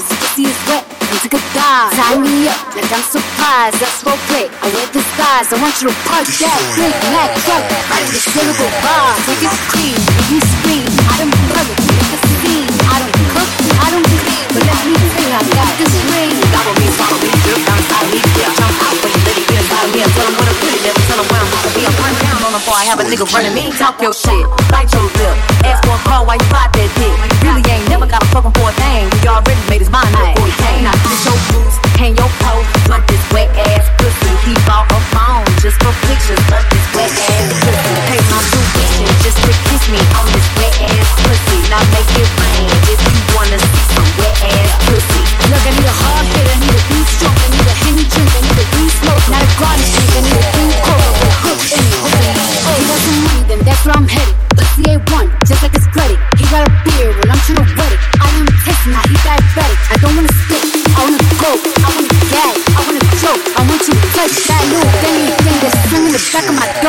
eyes, you can see it's wet. Into good thighs, tie me up like I'm surprised. That's for play. I wear the size. I want you to park that big black truck. wanna go bar, take it clean, make me scream. I don't cover, make a scene. I don't cook, I don't clean, but let me sing. I got this. a nigga running me. Talk your shit, bite your lip. Ask for a call while you pop that dick. Really ain't never got a fucking for a thing. We already made his mind up for he came. Now get your boots, hang your coat, but this wet ass pussy. He bought a phone just for pictures.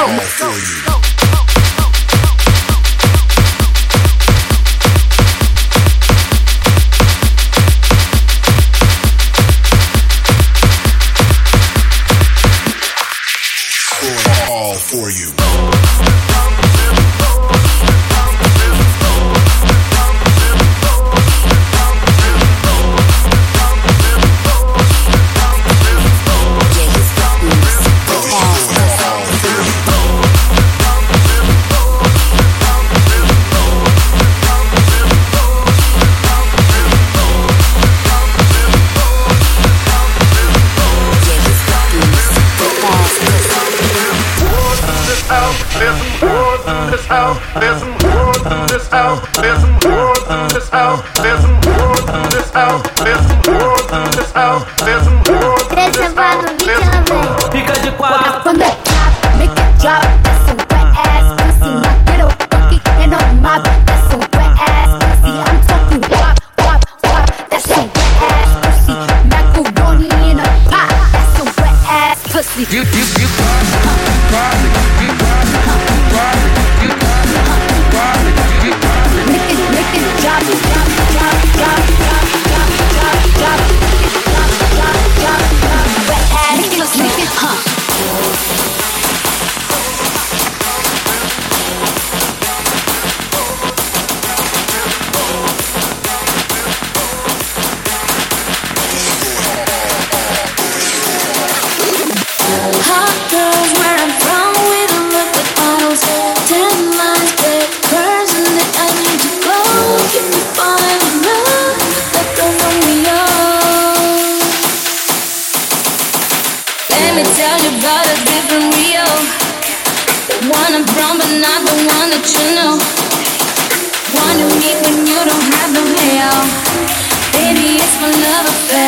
go. go. another thing.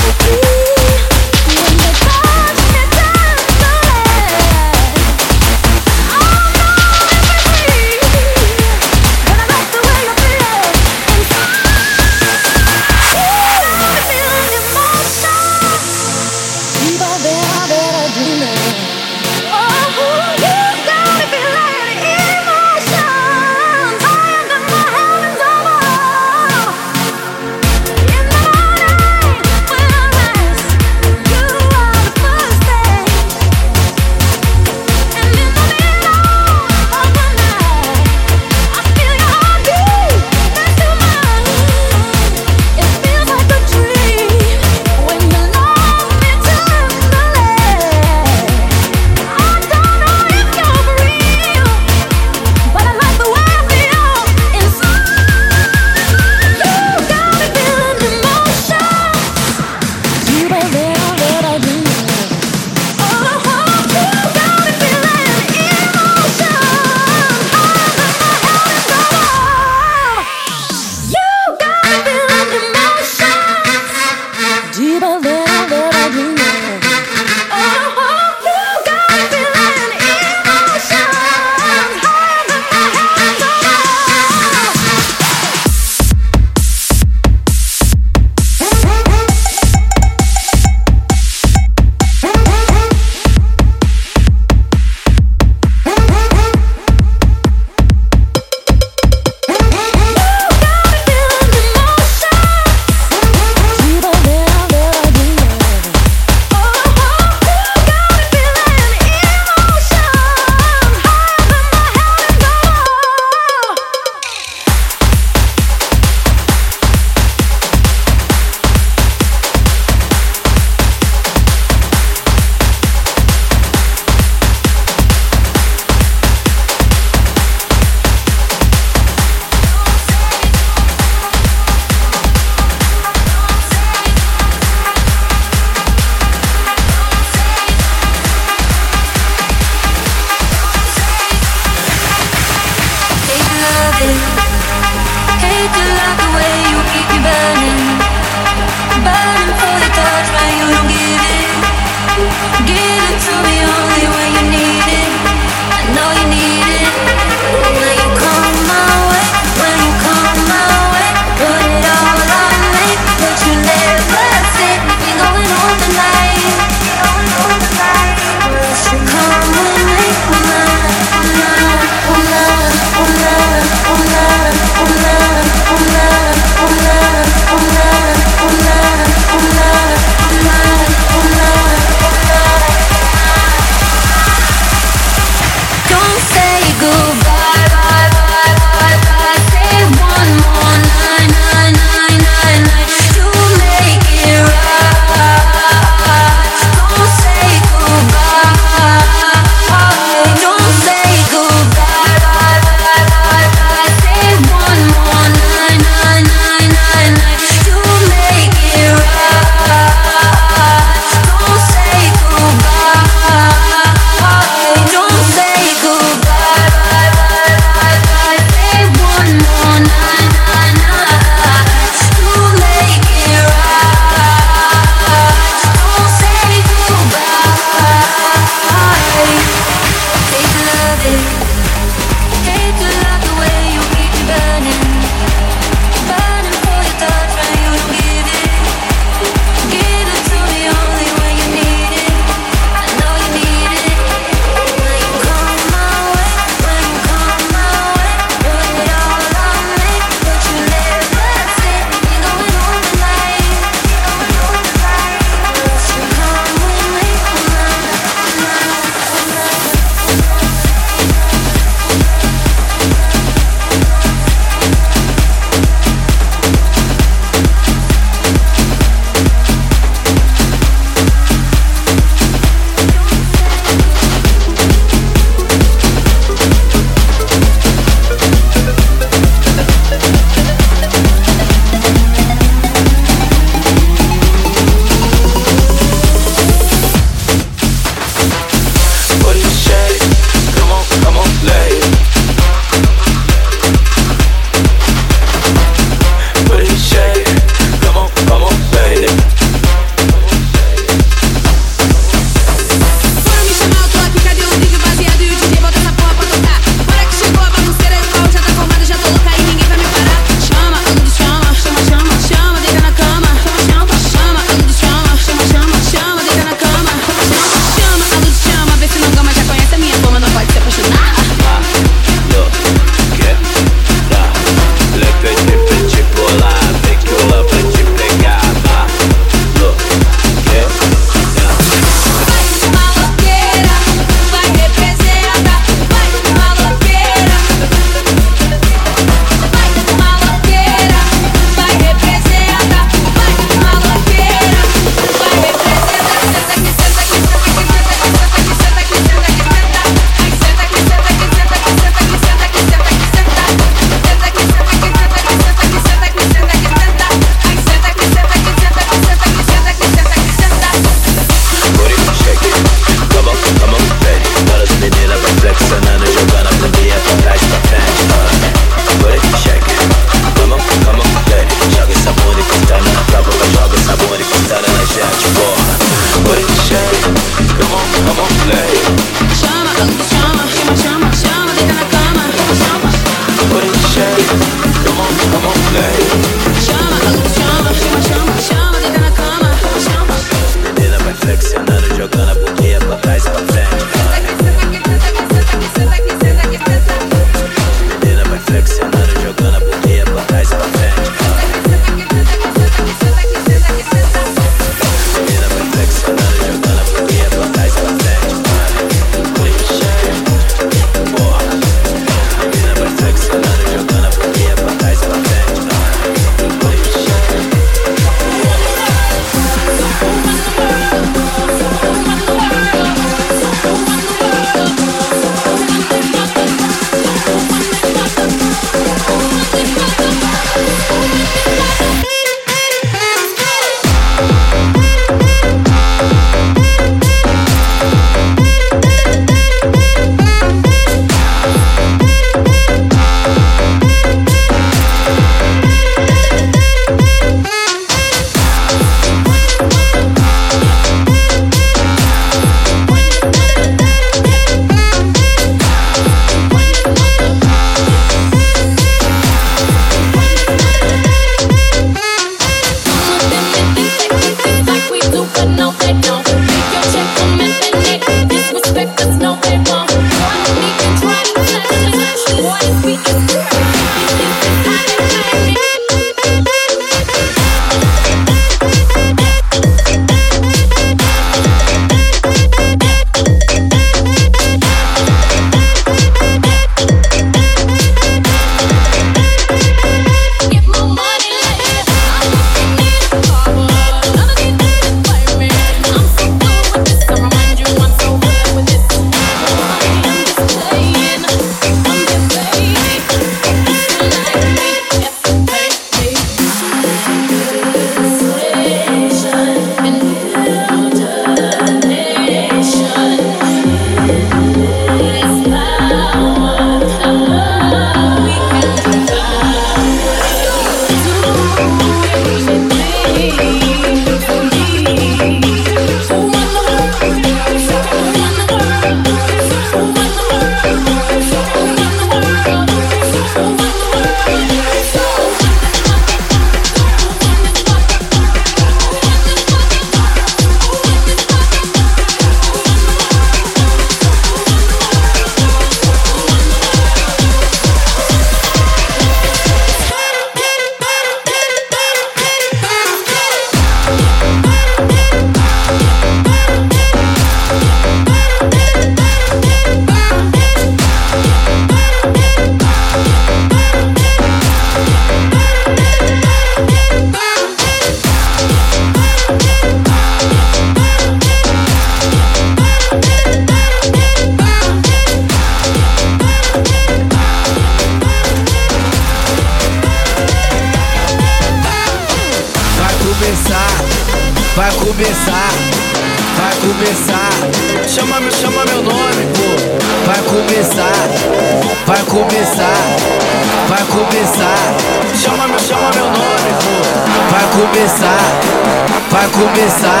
Começar,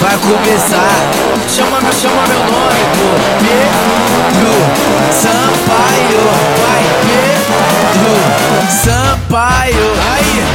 vai começar. Chama chama meu nome, pô. Pedro Sampaio, vai Pedro Sampaio. Aí,